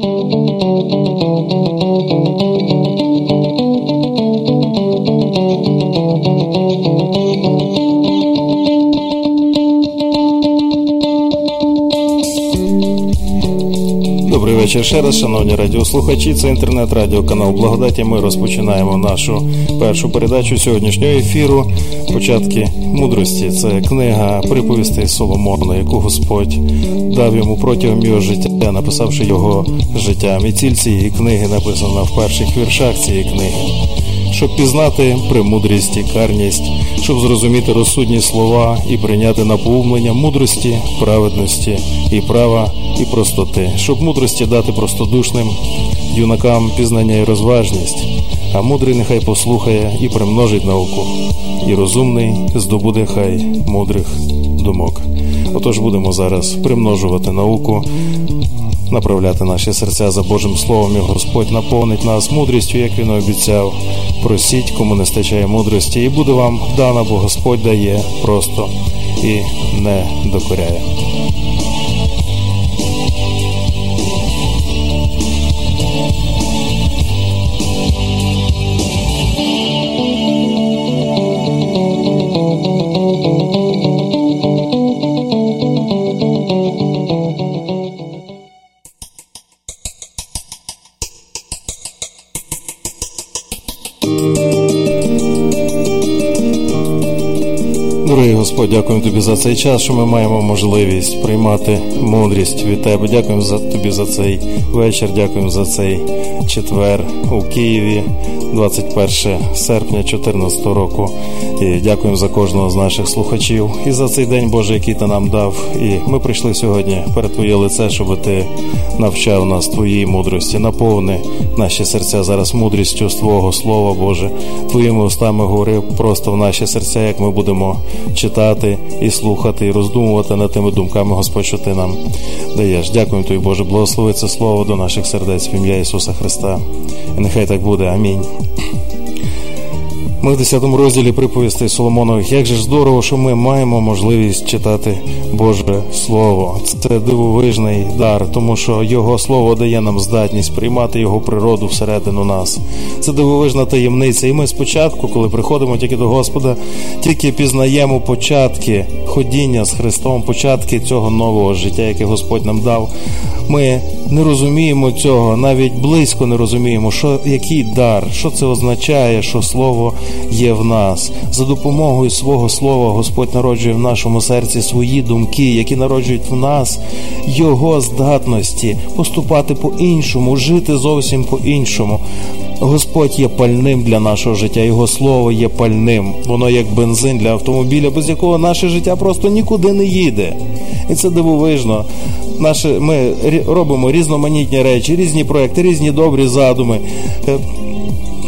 Thank you. Вечір ще раз, шановні радіослухачі. Це інтернет-радіоканал Благодаті. Ми розпочинаємо нашу першу передачу сьогоднішнього ефіру. Початки мудрості. Це книга приповістей Соломона, яку Господь дав йому протягом його життя, написавши його життям. І ціль цієї книги написана в перших віршах цієї книги щоб пізнати премудрість і карність, щоб зрозуміти розсудні слова і прийняти наповнення мудрості, праведності і права і простоти, щоб мудрості дати простодушним юнакам пізнання і розважність, а мудрий нехай послухає і примножить науку, і розумний здобуде хай мудрих думок. Отож будемо зараз примножувати науку направляти наші серця за Божим Словом, і Господь наповнить нас мудрістю, як він обіцяв. Просіть, кому не стачає мудрості, і буде вам дана, бо Господь дає просто і не докоряє. Дякуємо тобі за цей час, що ми маємо можливість приймати мудрість від тебе. Дякуємо за тобі за цей вечір. Дякуємо за цей четвер у Києві, 21 серпня 2014 року. І дякуємо за кожного з наших слухачів і за цей день, Боже, який ти нам дав. І ми прийшли сьогодні перед Твоє лице, щоб ти навчав нас твоїй мудрості. Наповни наші серця зараз мудрістю з Твого Слова, Боже. Твоїми устами говори просто в наші серця, як ми будемо читати і слухати, і роздумувати над тими думками, Господь, що ти нам даєш. Дякуємо тобі, Боже, благослови це слово до наших сердець в ім'я Ісуса Христа. І нехай так буде. Амінь. Ми в 10 розділі приповістей Соломонових. Як же здорово, що ми маємо можливість читати Боже Слово. Це дивовижний дар, тому що Його слово дає нам здатність приймати його природу всередину нас. Це дивовижна таємниця. І ми спочатку, коли приходимо тільки до Господа, тільки пізнаємо початки ходіння з Христом, початки цього нового життя, яке Господь нам дав. Ми не розуміємо цього, навіть близько не розуміємо, що який дар, що це означає, що слово є в нас. За допомогою свого слова Господь народжує в нашому серці свої думки, які народжують в нас Його здатності поступати по-іншому, жити зовсім по-іншому. Господь є пальним для нашого життя, Його слово є пальним. Воно як бензин для автомобіля, без якого наше життя просто нікуди не їде. І це дивовижно. Наші, Ми робимо різноманітні речі, різні проекти, різні добрі задуми.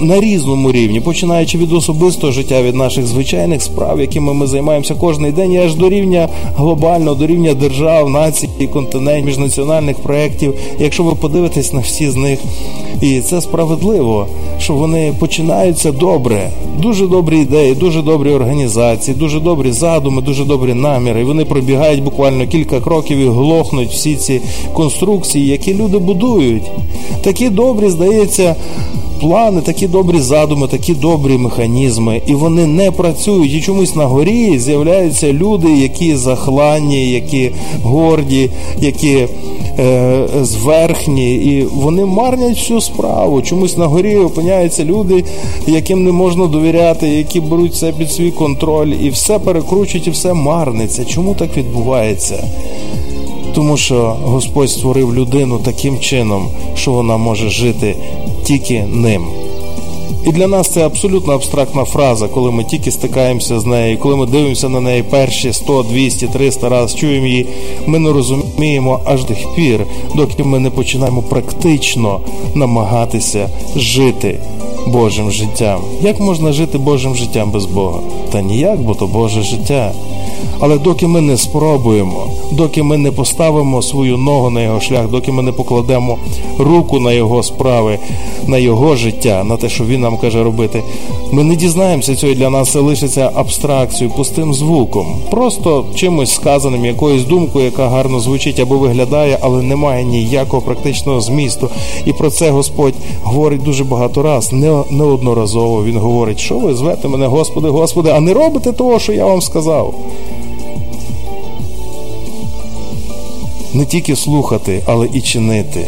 На різному рівні, починаючи від особистого життя, від наших звичайних справ, якими ми займаємося кожен день, і аж до рівня глобального, до рівня держав, націй, континентів, міжнаціональних проєктів. Якщо ви подивитесь на всі з них, і це справедливо, що вони починаються добре, дуже добрі ідеї, дуже добрі організації, дуже добрі задуми, дуже добрі наміри. І Вони пробігають буквально кілька кроків і глохнуть всі ці конструкції, які люди будують. Такі добрі, здається плани, такі добрі задуми, такі добрі механізми, і вони не працюють. І чомусь на горі з'являються люди, які захланні, які горді, які е, зверхні, і вони марнять всю справу. Чомусь на горі опиняються люди, яким не можна довіряти, які беруть це під свій контроль, і все перекручують, і все марниться. Чому так відбувається? Тому що Господь створив людину таким чином, що вона може жити тільки ним. І для нас це абсолютно абстрактна фраза, коли ми тільки стикаємося з нею, коли ми дивимося на неї перші 100, 200, 300 разів, чуємо її, ми не розуміємо аж до пір, доки ми не починаємо практично намагатися жити Божим життям. Як можна жити Божим життям без Бога? Та ніяк, бо то Боже життя. Але доки ми не спробуємо, доки ми не поставимо свою ногу на його шлях, доки ми не покладемо руку на його справи, на його життя, на те, що він нам каже робити, ми не дізнаємося цього. Для нас це лишиться абстракцією, пустим звуком, просто чимось сказаним, якоюсь думкою, яка гарно звучить або виглядає, але не має ніякого практичного змісту. І про це Господь говорить дуже багато раз, не неодноразово. Він говорить, що ви звете мене, Господи, Господи, а не робите того, що я вам сказав. Не тільки слухати, але і чинити.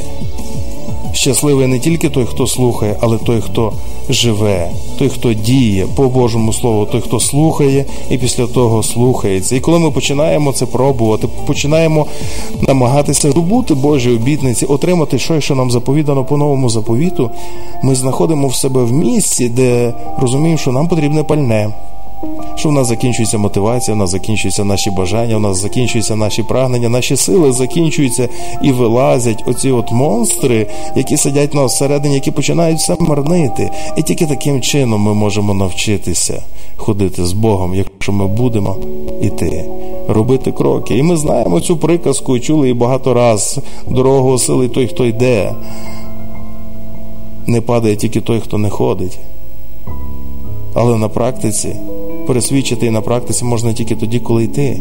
Щасливий не тільки той, хто слухає, але той, хто живе, той, хто діє по Божому Слову, той, хто слухає, і після того слухається. І коли ми починаємо це пробувати, починаємо намагатися здобути Божі обітниці, отримати щось, що нам заповідано по новому заповіту, ми знаходимо в себе в місці, де розуміємо, що нам потрібне пальне що в нас закінчується мотивація, в нас закінчуються наші бажання, в нас закінчуються наші прагнення, наші сили закінчуються і вилазять оці от монстри, які сидять на всередині, які починають все марнити. І тільки таким чином ми можемо навчитися ходити з Богом, якщо ми будемо іти, робити кроки. І ми знаємо цю приказку, чули її багато раз. Дорогу сили той, хто йде. Не падає тільки той, хто не ходить. Але на практиці пересвідчити на практиці можна тільки тоді, коли йти.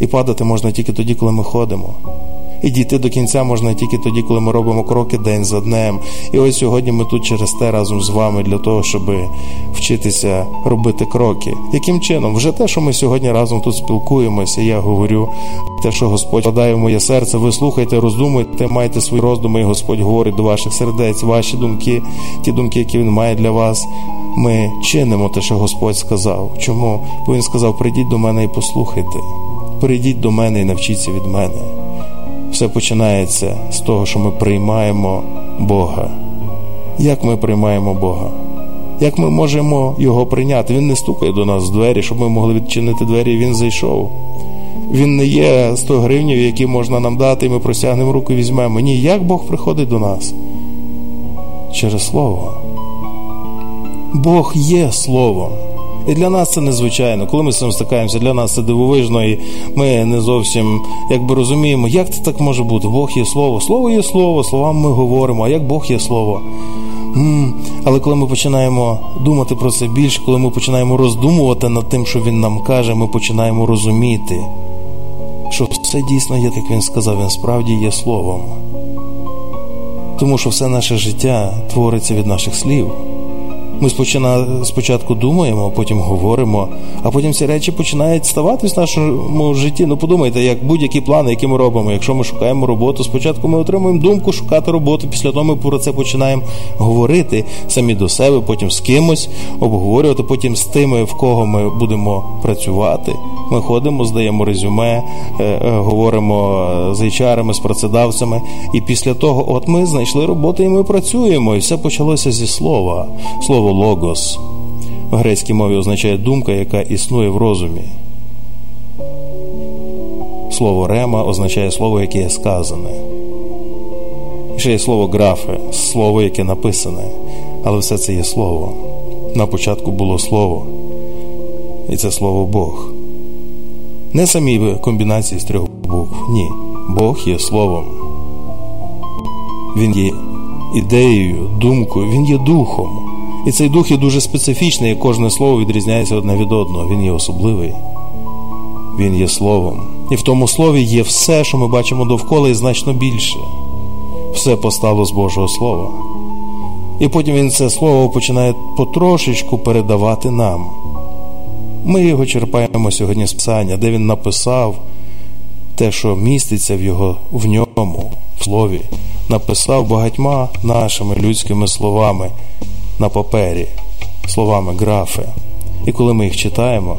І падати можна тільки тоді, коли ми ходимо. І дійти до кінця можна тільки тоді, коли ми робимо кроки день за днем. І ось сьогодні ми тут через те разом з вами для того, щоб вчитися робити кроки. Яким чином? Вже те, що ми сьогодні разом тут спілкуємося, я говорю, те, що Господь вкладає в моє серце, ви слухайте, роздумуйте, майте свої роздуми, і Господь говорить до ваших сердець, ваші думки, ті думки, які Він має для вас. Ми чинимо те, що Господь сказав. Чому? Бо Він сказав: прийдіть до мене і послухайте. Прийдіть до мене і навчіться від мене. Все починається з того, що ми приймаємо Бога. Як ми приймаємо Бога? Як ми можемо Його прийняти? Він не стукає до нас в двері, щоб ми могли відчинити двері, і він зайшов. Він не є 100 гривнів, які можна нам дати, і ми простягнемо руку і візьмемо. Ні, як Бог приходить до нас? Через Слово. Бог є Словом. І для нас це незвичайно. Коли ми з цим стикаємося, для нас це дивовижно, і ми не зовсім якби розуміємо, як це так може бути. Бог є слово. Слово є слово, словами ми говоримо, а як Бог є слово. Але коли ми починаємо думати про це більше, коли ми починаємо роздумувати над тим, що він нам каже, ми починаємо розуміти, що все дійсно є, як він сказав, він справді є словом. Тому що все наше життя твориться від наших слів. Ми спочатку думаємо, потім говоримо, а потім ці речі починають ставатись в нашому житті. Ну подумайте, як будь-які плани, які ми робимо. Якщо ми шукаємо роботу, спочатку ми отримуємо думку шукати роботу. Після того ми про це починаємо говорити самі до себе, потім з кимось обговорювати, потім з тими, в кого ми будемо працювати. Ми ходимо, здаємо резюме, е, е, говоримо з HR, з працедавцями. І після того, от ми знайшли роботу, і ми працюємо. І все почалося зі слова. Слово слово логос в грецькій мові означає думка, яка існує в розумі. Слово рема означає слово, яке є сказане. Ще є слово графе, слово, яке написане. Але все це є слово. На початку було слово. І це слово Бог. Не самі комбінації з трьох букв. Ні. Бог є словом. Він є ідеєю, думкою, він є духом. І цей дух є дуже специфічний, і кожне слово відрізняється одне від одного. Він є особливий, він є словом. І в тому слові є все, що ми бачимо довкола, і значно більше. Все постало з Божого Слова. І потім він це слово починає потрошечку передавати нам. Ми його черпаємо сьогодні з Писання, де він написав те, що міститься в його в ньому, в слові, написав багатьма нашими людськими словами на папері словами графи. І коли ми їх читаємо,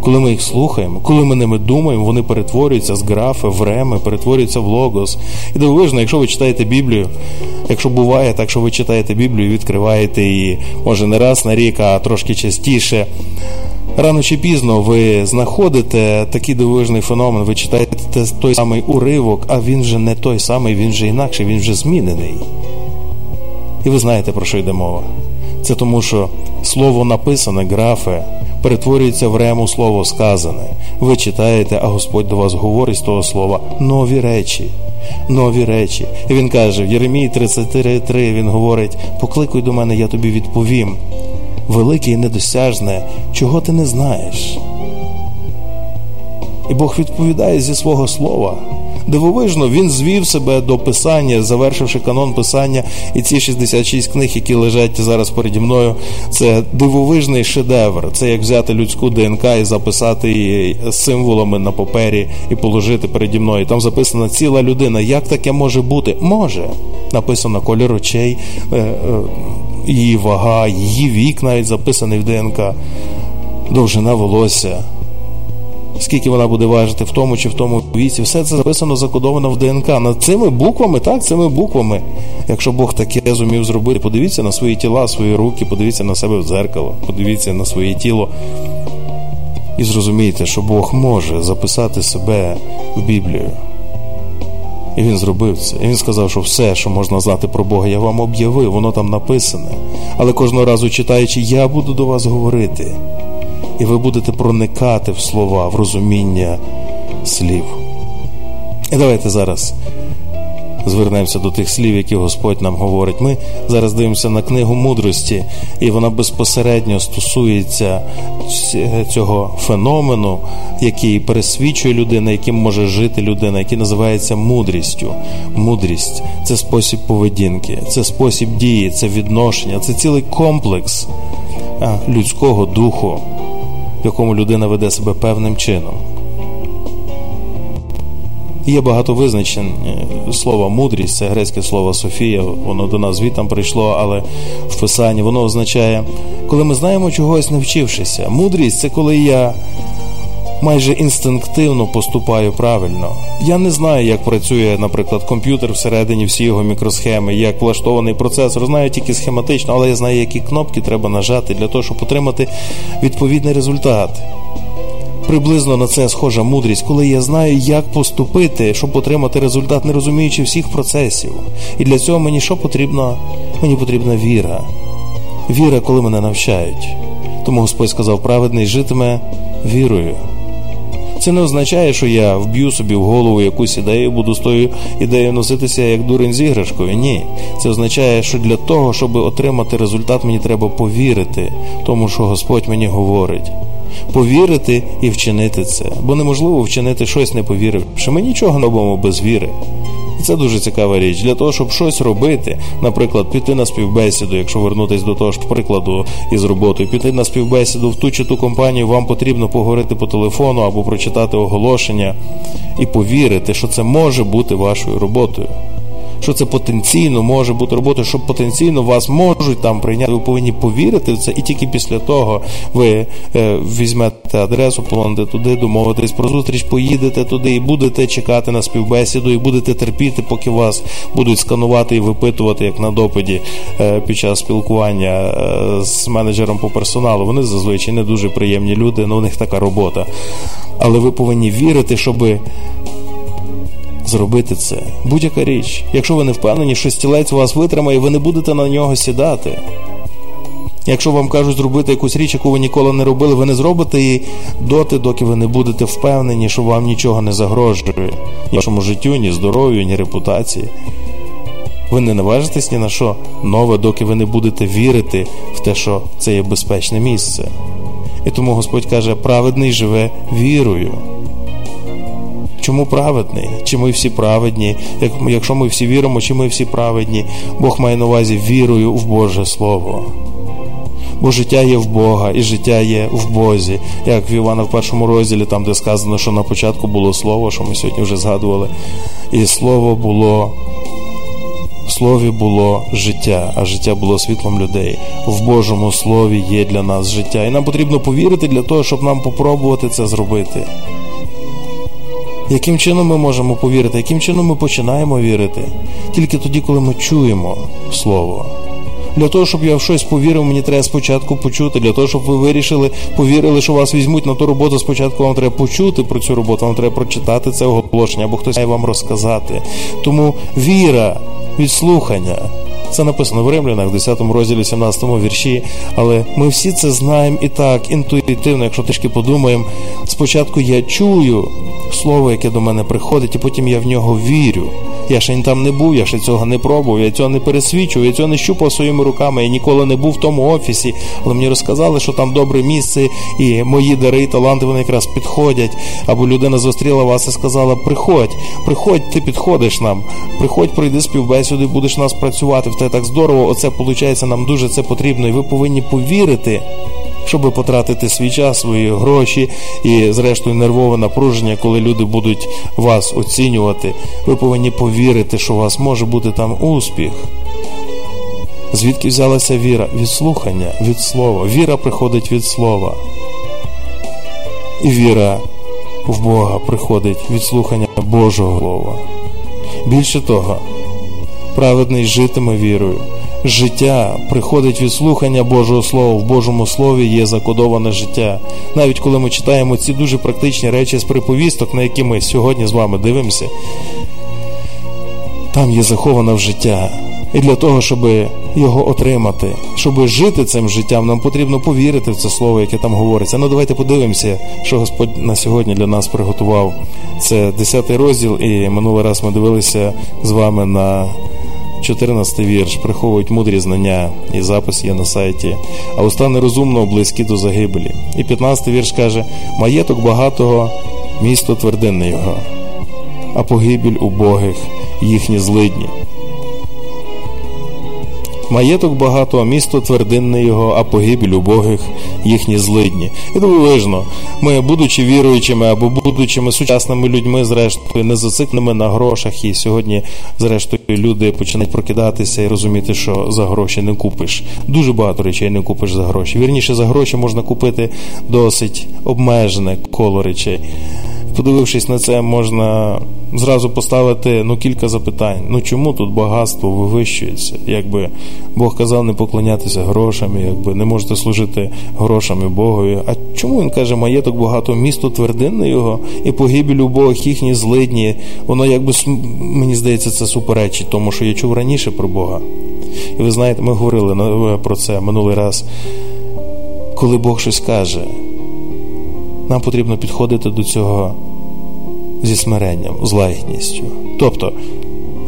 коли ми їх слухаємо, коли ми ними думаємо, вони перетворюються з графи в реми, перетворюються в логос. І дивовижно, якщо ви читаєте Біблію, якщо буває так, що ви читаєте Біблію, і відкриваєте її, може не раз на рік, а трошки частіше. Рано чи пізно ви знаходите такий дивовижний феномен, ви читаєте той самий уривок, а він вже не той самий, він вже інакший, він вже змінений. І ви знаєте, про що йде мова. Це тому, що слово написане, графе, перетворюється в рему слово сказане. Ви читаєте, а Господь до вас говорить з того слова нові речі. Нові речі. І він каже: в Єремії 33, він говорить: покликуй до мене, я тобі відповім. Велике і недосяжне, чого ти не знаєш. І Бог відповідає зі свого слова. Дивовижно, він звів себе до писання, завершивши канон писання, і ці 66 книг, які лежать зараз переді мною, це дивовижний шедевр. Це як взяти людську ДНК і записати її символами на папері і положити переді мною. Там записана ціла людина. Як таке може бути? Може. Написано колір очей, е, е, її вага, її вік навіть записаний в ДНК, довжина волосся скільки вона буде важити в тому чи в тому віці. Все це записано, закодовано в ДНК. Над цими буквами, так, цими буквами. Якщо Бог таке зумів зробити, подивіться на свої тіла, свої руки, подивіться на себе в дзеркало, подивіться на своє тіло. І зрозумійте, що Бог може записати себе в Біблію. І він зробив це. І він сказав, що все, що можна знати про Бога, я вам об'явив, воно там написане. Але кожного разу читаючи, я буду до вас говорити і ви будете проникати в слова, в розуміння слів. І давайте зараз звернемося до тих слів, які Господь нам говорить. Ми зараз дивимося на книгу мудрості, і вона безпосередньо стосується цього феномену, який пересвідчує людина, яким може жити людина, який називається мудрістю. Мудрість це спосіб поведінки, це спосіб дії, це відношення, це цілий комплекс людського духу в якому людина веде себе певним чином. Є багато визначень е, слова мудрість, це грецьке слово Софія, воно до нас звітам прийшло, але в писанні воно означає, коли ми знаємо чогось, не вчившися. Мудрість це коли я майже інстинктивно поступаю правильно. Я не знаю, як працює, наприклад, комп'ютер всередині всі його мікросхеми, як влаштований процесор. Знаю тільки схематично, але я знаю, які кнопки треба нажати для того, щоб отримати відповідний результат. Приблизно на це схожа мудрість, коли я знаю, як поступити, щоб отримати результат, не розуміючи всіх процесів. І для цього мені що потрібно? Мені потрібна віра. Віра, коли мене навчають. Тому Господь сказав, праведний житиме вірою. Це не означає, що я вб'ю собі в голову якусь ідею, буду з тою ідеєю носитися як дурень з іграшкою. Ні. Це означає, що для того, щоб отримати результат, мені треба повірити, тому що Господь мені говорить. Повірити і вчинити це, бо неможливо вчинити щось не повіривши. Ми нічого не робимо без віри. І це дуже цікава річ. Для того, щоб щось робити, наприклад, піти на співбесіду, якщо вернутися до того ж прикладу із роботою, піти на співбесіду в ту чи ту компанію, вам потрібно поговорити по телефону або прочитати оголошення і повірити, що це може бути вашою роботою що це потенційно може бути роботою, що потенційно вас можуть там прийняти. Ви повинні повірити в це, і тільки після того ви е, візьмете адресу, позвоните туди, домовитесь про зустріч, поїдете туди і будете чекати на співбесіду, і будете терпіти, поки вас будуть сканувати і випитувати, як на допиті е, під час спілкування е, з менеджером по персоналу. Вони зазвичай не дуже приємні люди, але у них така робота. Але ви повинні вірити, щоби зробити це. Будь-яка річ. Якщо ви не впевнені, що стілець вас витримає, ви не будете на нього сідати. Якщо вам кажуть зробити якусь річ, яку ви ніколи не робили, ви не зробите її доти, доки ви не будете впевнені, що вам нічого не загрожує ні вашому життю, ні здоров'ю, ні репутації. Ви не наважитесь ні на що нове, доки ви не будете вірити в те, що це є безпечне місце. І тому Господь каже, праведний живе вірою. Чому праведний? Чи ми всі праведні? Якщо ми всі віримо, чи ми всі праведні? Бог має на увазі вірою в Боже Слово. Бо життя є в Бога, і життя є в Бозі. Як в Івана в першому розділі, там де сказано, що на початку було слово, що ми сьогодні вже згадували, і слово було. В слові було життя, а життя було світлом людей. В Божому слові є для нас життя. І нам потрібно повірити для того, щоб нам попробувати це зробити. Яким чином ми можемо повірити, яким чином ми починаємо вірити? Тільки тоді, коли ми чуємо Слово. Для того, щоб я в щось повірив, мені треба спочатку почути. Для того, щоб ви вирішили, повірили, що вас візьмуть на ту роботу, спочатку вам треба почути про цю роботу, вам треба прочитати це оголошення, або хтось має вам розказати. Тому віра від слухання Це написано в Римлянах, 10 розділі, 17 вірші. Але ми всі це знаємо і так, інтуїтивно, якщо трішки подумаємо. Спочатку я чую слово, яке до мене приходить, і потім я в нього вірю. Я ще там не був, я ще цього не пробував, я цього не пересвідчував, я цього не щупав своїми руками, я ніколи не був в тому офісі, але мені розказали, що там добре місце, і мої дари, і таланти вони якраз підходять. Або людина зустріла вас і сказала: Приходь, приходь, ти підходиш нам, приходь, пройди співбесіду, і будеш нас працювати. В те так здорово. Оце виходить, нам дуже це потрібно, і ви повинні повірити щоб потратити свій час, свої гроші і, зрештою, нервове напруження, коли люди будуть вас оцінювати. Ви повинні повірити, що у вас може бути там успіх. Звідки взялася віра? Від слухання, від слова. Віра приходить від слова. І віра в Бога приходить від слухання Божого Слова. Більше того, праведний житиме вірою життя приходить від слухання Божого Слова. В Божому Слові є закодоване життя. Навіть коли ми читаємо ці дуже практичні речі з приповісток, на які ми сьогодні з вами дивимося, там є заховане в життя. І для того, щоб його отримати, щоб жити цим життям, нам потрібно повірити в це слово, яке там говориться. Ну давайте подивимося, що Господь на сьогодні для нас приготував. Це 10 розділ, і минулий раз ми дивилися з вами на 14 вірш приховують мудрі знання, і запис є на сайті, а уста нерозумно близькі до загибелі. І 15 вірш каже: Маєток багатого, місто твердинне його, а погибель убогих їхні злидні. Маєток багато, а місто твердинне його, а погибель убогих їхні злидні. І дивовижно, ми, будучи віруючими або будучими сучасними людьми, зрештою, не зацикленими на грошах, і сьогодні, зрештою, люди починають прокидатися і розуміти, що за гроші не купиш. Дуже багато речей не купиш за гроші. Вірніше, за гроші можна купити досить обмежене коло речей. Подивившись на це, можна зразу поставити ну, кілька запитань. Ну чому тут багатство вивищується? Якби Бог казав не поклонятися грошам, якби не можете служити грошами Богові. А чому він каже, маєток багато, місто твердинне його і погибель у Бог їхні злидні? Воно якби мені здається, це суперечить, тому що я чув раніше про Бога. І ви знаєте, ми говорили про це минулий раз. Коли Бог щось каже, нам потрібно підходити до цього зі смиренням, з лагідністю. Тобто,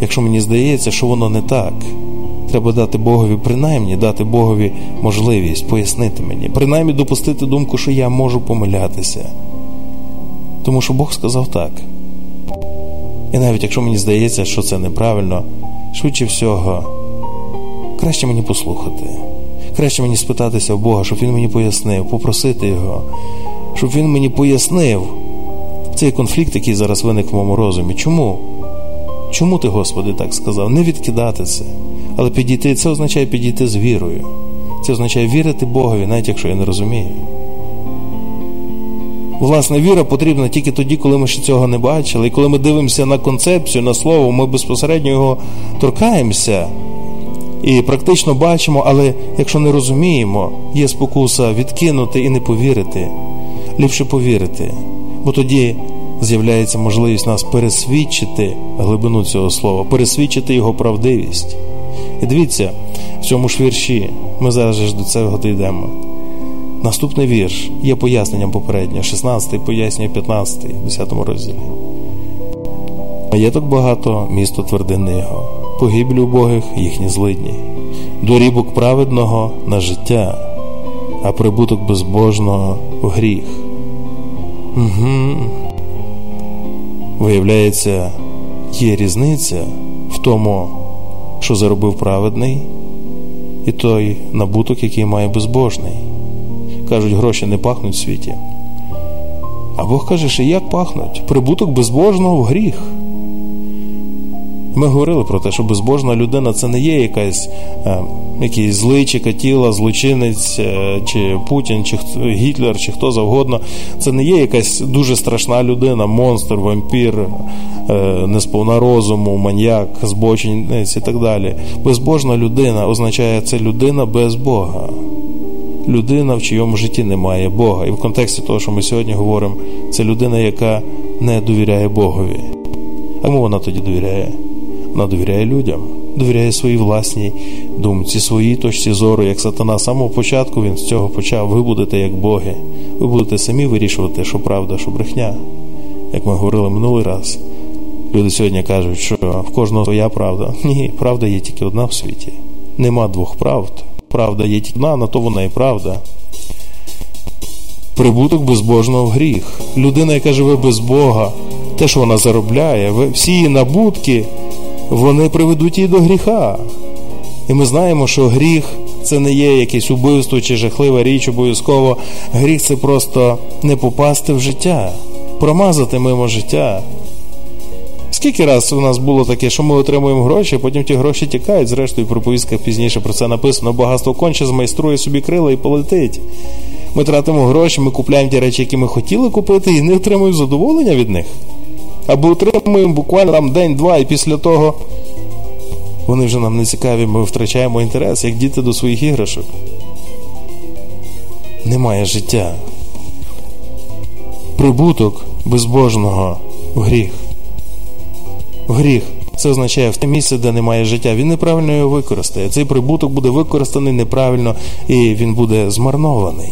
якщо мені здається, що воно не так, треба дати Богові, принаймні дати Богові можливість пояснити мені, принаймні допустити думку, що я можу помилятися. Тому що Бог сказав так. І навіть якщо мені здається, що це неправильно, швидше всього, краще мені послухати. Краще мені спитатися в Бога, щоб Він мені пояснив, попросити Його, щоб Він мені пояснив, цей конфлікт, який зараз виник в моєму розумі. Чому? Чому ти, Господи, так сказав? Не відкидати це, але підійти, це означає підійти з вірою. Це означає вірити Богові, навіть якщо я не розумію. Власне, віра потрібна тільки тоді, коли ми ще цього не бачили. І коли ми дивимося на концепцію, на слово, ми безпосередньо його торкаємося і практично бачимо, але якщо не розуміємо, є спокуса відкинути і не повірити. Ліпше повірити бо тоді з'являється можливість нас пересвідчити глибину цього слова, пересвідчити його правдивість. І дивіться, в цьому ж вірші ми зараз ж до цього дійдемо. Наступний вірш є поясненням попереднього, 16 пояснює 15, 10 розділі. Маєток багато, місто твердини його, погибель убогих їхні злидні, дорібок праведного на життя, а прибуток безбожного в гріх. Угу. Виявляється, є різниця в тому, що заробив праведний, і той набуток, який має безбожний. Кажуть, гроші не пахнуть в світі. А Бог каже, що як пахнуть? Прибуток безбожного в гріх. Ми говорили про те, що безбожна людина це не є якась е, якийсь злий, чи катіла, злочинець, е, чи Путін, чи Гітлер, чи хто завгодно. Це не є якась дуже страшна людина, монстр, вампір, е, несповна розуму, маньяк, збочинець і так далі. Безбожна людина означає це людина без Бога. Людина, в чийому житті немає Бога. І в контексті того, що ми сьогодні говоримо, це людина, яка не довіряє Богові. А кому вона тоді довіряє? Вона довіряє людям, довіряє своїй власній думці, своїй точці зору, як сатана. Самого початку він з цього почав. Ви будете як боги, ви будете самі вирішувати, що правда, що брехня. Як ми говорили минулий раз. Люди сьогодні кажуть, що в кожного своя правда. Ні, правда є тільки одна в світі. Нема двох правд. Правда є тільки одна, на то вона і правда. Прибуток безбожного в гріх. Людина, яка живе без Бога, те, що вона заробляє, всі її набутки, вони приведуть її до гріха. І ми знаємо, що гріх це не є якесь убивство чи жахлива річ, обов'язково. Гріх це просто не попасти в життя, промазати мимо життя. Скільки раз у нас було таке, що ми отримуємо гроші, а потім ті гроші тікають, зрештою, в проповістках пізніше про це написано, багатство конче змайструє собі крила і полетить. Ми тратимо гроші, ми купляємо ті речі, які ми хотіли купити, і не отримуємо задоволення від них. Або отримуємо буквально там день-два, і після того вони вже нам не цікаві, ми втрачаємо інтерес, як діти до своїх іграшок. Немає життя. Прибуток безбожного в гріх. В гріх. Це означає в те місце, де немає життя. Він неправильно його використає. Цей прибуток буде використаний неправильно і він буде змарнований.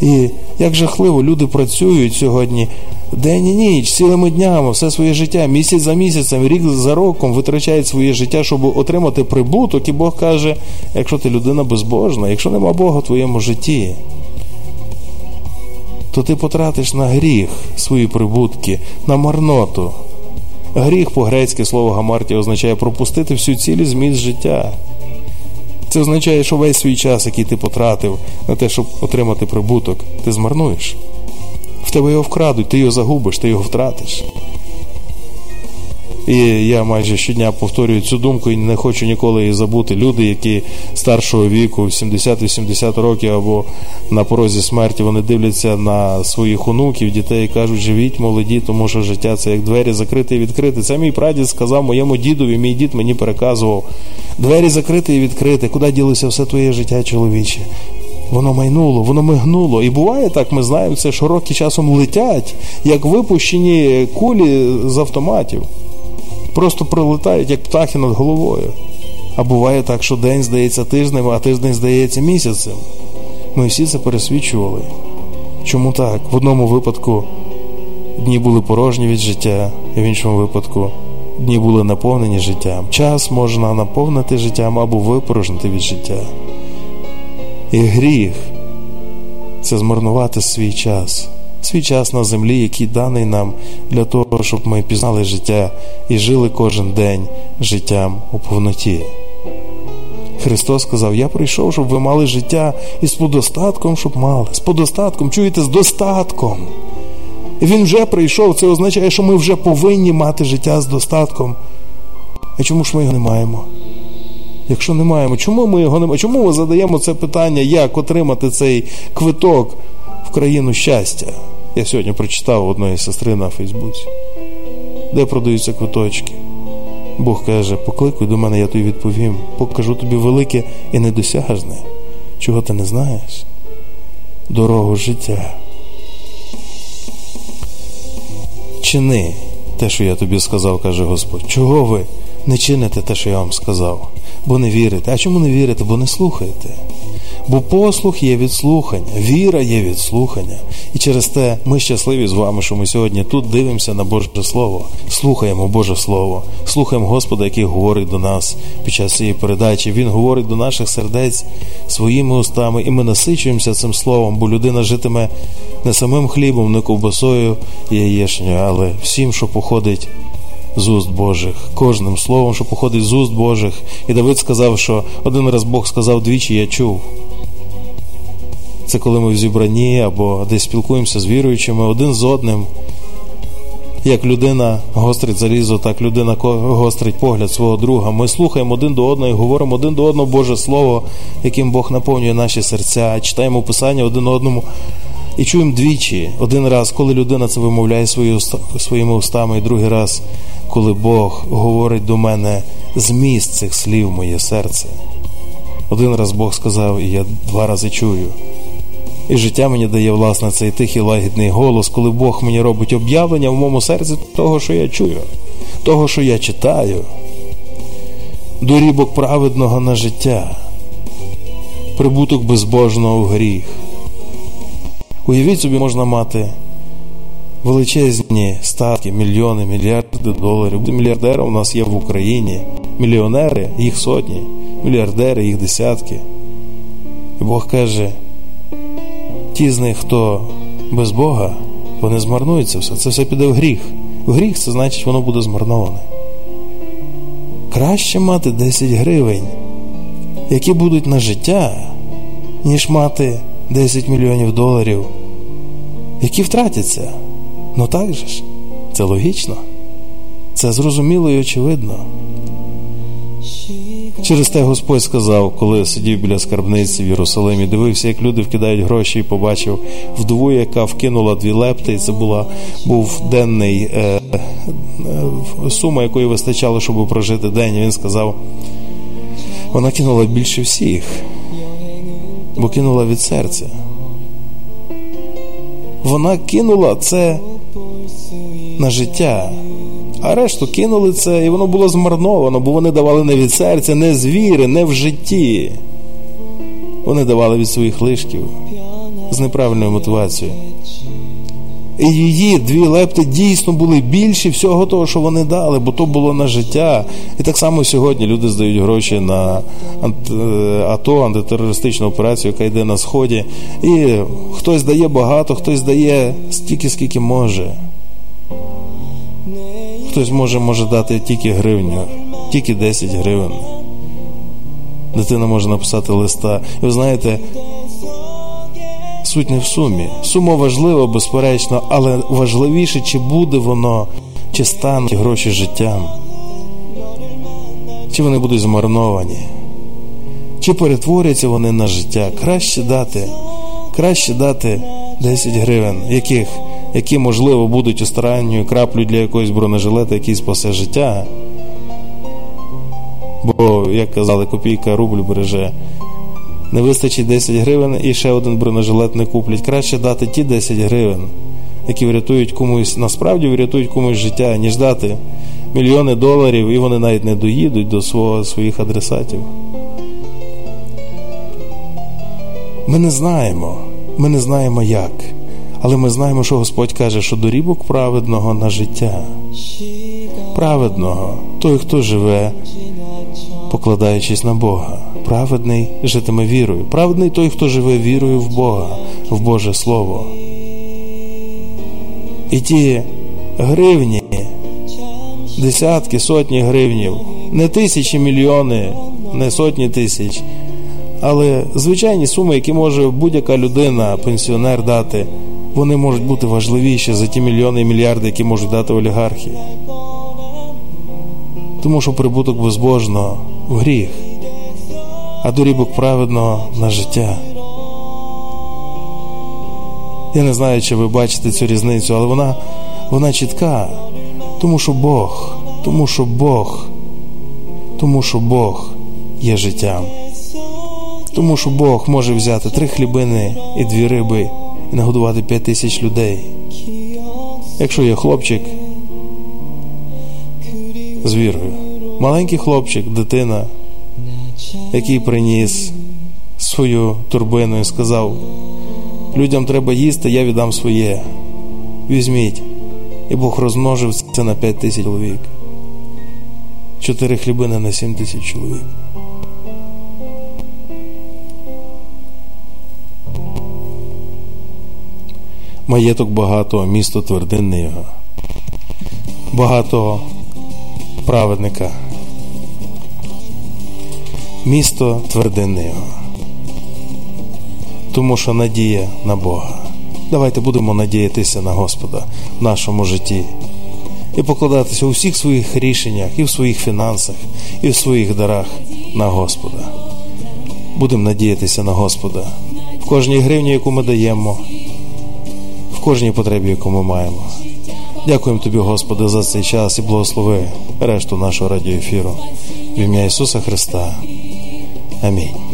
І як жахливо люди працюють сьогодні день і ніч, цілими днями, все своє життя, місяць за місяцем, рік за роком витрачають своє життя, щоб отримати прибуток. І Бог каже: якщо ти людина безбожна, якщо нема Бога в твоєму житті, то ти потратиш на гріх свої прибутки, на марноту. Гріх по-грецьки слово гамартія означає пропустити всю цілі зміст життя. Це означає, що весь свій час, який ти потратив на те, щоб отримати прибуток, ти змарнуєш. В тебе його вкрадуть, ти його загубиш, ти його втратиш. І я майже щодня повторюю цю думку і не хочу ніколи її забути. Люди, які старшого віку, 70-80 років або на порозі смерті, вони дивляться на своїх онуків, дітей і кажуть, живіть молоді, тому що життя це як двері закрити і відкрити. Це мій прадід сказав моєму дідові, мій дід мені переказував. Двері закрити і відкрити. Куди ділося все твоє життя, чоловіче? Воно майнуло, воно мигнуло. І буває так, ми знаємо це, що роки часом летять, як випущені кулі з автоматів просто пролетають, як птахи над головою. А буває так, що день здається тижнем, а тиждень здається місяцем. Ми всі це пересвідчували. Чому так? В одному випадку дні були порожні від життя, в іншому випадку дні були наповнені життям. Час можна наповнити життям або випорожнити від життя. І гріх це змарнувати свій час свій час на землі, який даний нам для того, щоб ми пізнали життя і жили кожен день життям у повноті. Христос сказав: Я прийшов, щоб ви мали життя і з подостатком, щоб мали. З подостатком, чуєте, з достатком. І Він вже прийшов, це означає, що ми вже повинні мати життя з достатком. А чому ж ми його не маємо? Якщо не маємо, чому ми його не маємо? Чому ми задаємо це питання, як отримати цей квиток в країну щастя? Я сьогодні прочитав одної сестри на Фейсбуці, де продаються квиточки. Бог каже, покликуй до мене, я тобі відповім, покажу тобі велике і недосяжне. Чого ти не знаєш? Дорогу життя. Чини те, що я тобі сказав, каже Господь. Чого ви не чините те, що я вам сказав? Бо не вірите. А чому не вірите? Бо не слухаєте. Бо послух є від слухання, віра є від слухання. І через те ми щасливі з вами, що ми сьогодні тут дивимося на Боже Слово, слухаємо Боже Слово, слухаємо Господа, який говорить до нас під час цієї передачі. Він говорить до наших сердець своїми устами, і ми насичуємося цим словом, бо людина житиме не самим хлібом, не ковбасою і яєшнею, але всім, що походить. З уст Божих, кожним словом, що походить з уст Божих. І Давид сказав, що один раз Бог сказав двічі, я чув. Це коли ми в зібранні або десь спілкуємося з віруючими один з одним. Як людина гострить залізо, так людина гострить погляд свого друга. Ми слухаємо один до одного і говоримо один до одного Боже Слово, яким Бог наповнює наші серця, читаємо Писання один одному і чуємо двічі. Один раз, коли людина це вимовляє своїми устами, і другий раз, коли Бог говорить до мене зміст цих слів моє серце. Один раз Бог сказав, і я два рази чую. І життя мені дає, власне, цей тихий лагідний голос, коли Бог мені робить об'явлення в моєму серці того, що я чую. того, що я читаю, дорібок праведного на життя, прибуток безбожного в гріх. Уявіть собі, можна мати величезні статки, мільйони, мільярди доларів. Мільярдери у нас є в Україні, мільйонери, їх сотні, мільярдери, їх десятки. І Бог каже, ті з них, хто без Бога, вони змарнуються все. Це все піде в гріх. В гріх це значить, воно буде змарноване. Краще мати 10 гривень, які будуть на життя, ніж мати 10 мільйонів доларів, які втратяться. Ну так же ж, це логічно, це зрозуміло і очевидно. Через те Господь сказав, коли сидів біля скарбниці в Єрусалимі, дивився, як люди вкидають гроші, і побачив вдову, яка вкинула дві лепти, і це була був денний е, е, сума, якої вистачало, щоб прожити день. Він сказав, вона кинула більше всіх, бо кинула від серця. Вона кинула це на життя. А решту кинули це, і воно було змарновано, бо вони давали не від серця, не з віри, не в житті. Вони давали від своїх лишків з неправильною мотивацією. І її дві лепти дійсно були більші всього того, що вони дали, бо то було на життя. І так само сьогодні люди здають гроші на АТО, антитерористичну операцію, яка йде на сході. І хтось дає багато, хтось дає стільки, скільки може. Хтось може може дати тільки гривню, тільки 10 гривень. Дитина може написати листа. І ви знаєте, суть не в сумі. Сума важлива, безперечно, але важливіше, чи буде воно, чи стануть гроші життям, чи вони будуть змарновані, чи перетворяться вони на життя. Краще дати, краще дати 10 гривень, яких які, можливо, будуть останньою краплю для якоїсь бронежилета, який спасе життя. Бо, як казали, копійка рубль береже. Не вистачить 10 гривень і ще один бронежилет не куплять. Краще дати ті 10 гривень, які врятують комусь, насправді врятують комусь життя, ніж дати мільйони доларів, і вони навіть не доїдуть до свого, своїх адресатів. Ми не знаємо, ми не знаємо як. Але ми знаємо, що Господь каже, що дорібок праведного на життя. Праведного той, хто живе, покладаючись на Бога. Праведний житиме вірою. Праведний той, хто живе вірою в Бога, в Боже Слово. І ті гривні, десятки, сотні гривнів, не тисячі мільйони, не сотні тисяч, але звичайні суми, які може будь-яка людина, пенсіонер дати вони можуть бути важливіші за ті мільйони і мільярди, які можуть дати олігархи. Тому що прибуток безбожного в гріх, а дорібок праведного на життя. Я не знаю, чи ви бачите цю різницю, але вона, вона чітка, тому що Бог, тому що Бог, тому що Бог є життям. Тому що Бог може взяти три хлібини і дві риби і нагодувати п'ять тисяч людей. Якщо є хлопчик з вірою, маленький хлопчик, дитина, який приніс свою турбину і сказав: людям треба їсти, я віддам своє. Візьміть. І Бог розмножив це на п'ять тисяч чоловік. Чотири хлібини на сім тисяч чоловік. Маєток багато, місто твердинне його, багато праведника, місто твердинне його. Тому що надія на Бога. Давайте будемо надіятися на Господа в нашому житті і покладатися у всіх своїх рішеннях, і в своїх фінансах, і в своїх дарах на Господа. Будемо надіятися на Господа в кожній гривні, яку ми даємо в кожній потребі, яку ми маємо. Дякуємо тобі, Господи, за цей час і благослови решту нашого радіоефіру. В ім'я Ісуса Христа. Амінь.